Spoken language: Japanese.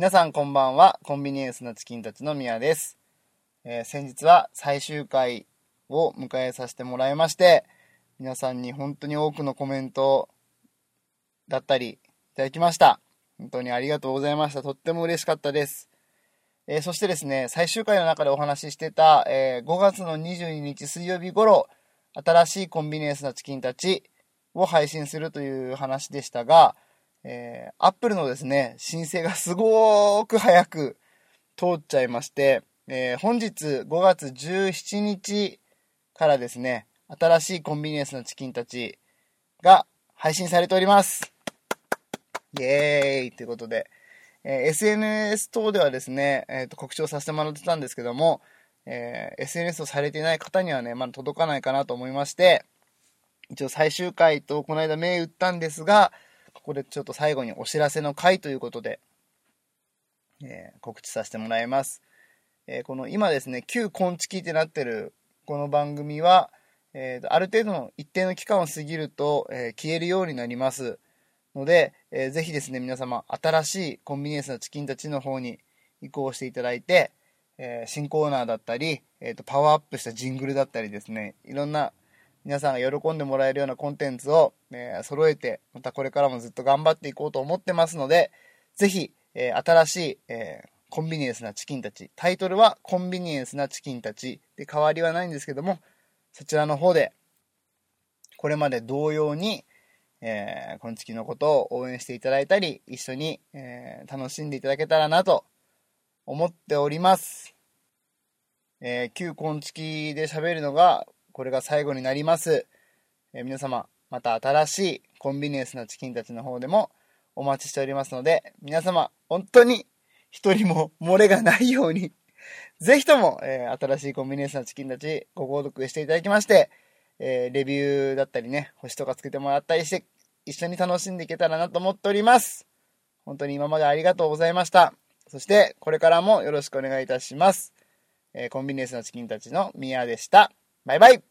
皆さんこんばんは。コンビニエンスなチキンたちのミヤです。えー先日は最終回を迎えさせてもらいまして、皆さんに本当に多くのコメントだったりいただきました。本当にありがとうございました。とっても嬉しかったです。えーそしてですね、最終回の中でお話ししてた、えー5月の22日水曜日頃、新しいコンビニエンスなチキンたちを配信するという話でしたが、えー、アップルのですね、申請がすごーく早く通っちゃいまして、えー本日5月17日からですね、新しいコンビニエンスなチキンたちが配信されております。イエーイということで、えー SNS 等ではですね、えーと告知をさせてもらってたんですけども、えー SNS をされていない方にはね、まだ届かないかなと思いまして、一応最終回とこの間銘打ったんですが、ここでちょっと最後にお知らせの回ということで、えー告知させてもらいます。えーこの今ですね、旧昆虫ってなってるこの番組は、えーある程度の一定の期間を過ぎると、えー消えるようになりますので、えーぜひですね、皆様、新しいコンビニエンスのチキンたちの方に移行していただいて、えー新コーナーだったり、えーとパワーアップしたジングルだったりですね、いろんな皆さんが喜んでもらえるようなコンテンツを、えー揃えて、またこれからもずっと頑張っていこうと思ってますので、ぜひ、えー新しい、えーコンビニエンスなチキンたち、タイトルはコンビニエンスなチキンたちで変わりはないんですけども、そちらの方で、これまで同様に、えー、この月のことを応援していただいたり、一緒に、えー楽しんでいただけたらなと思っております。えー旧昆虫で喋るのが、これが最後になります。え皆様、また新しいコンビニエンスなチキンたちの方でもお待ちしておりますので、皆様、本当に一人も漏れがないように、ぜひとも、えー新しいコンビニエンスなチキンたちご購読していただきまして、えーレビューだったりね、星とかつけてもらったりして、一緒に楽しんでいけたらなと思っております。本当に今までありがとうございました。そして、これからもよろしくお願いいたします。えーコンビニエンスなチキンたちのミヤでした。バイバイ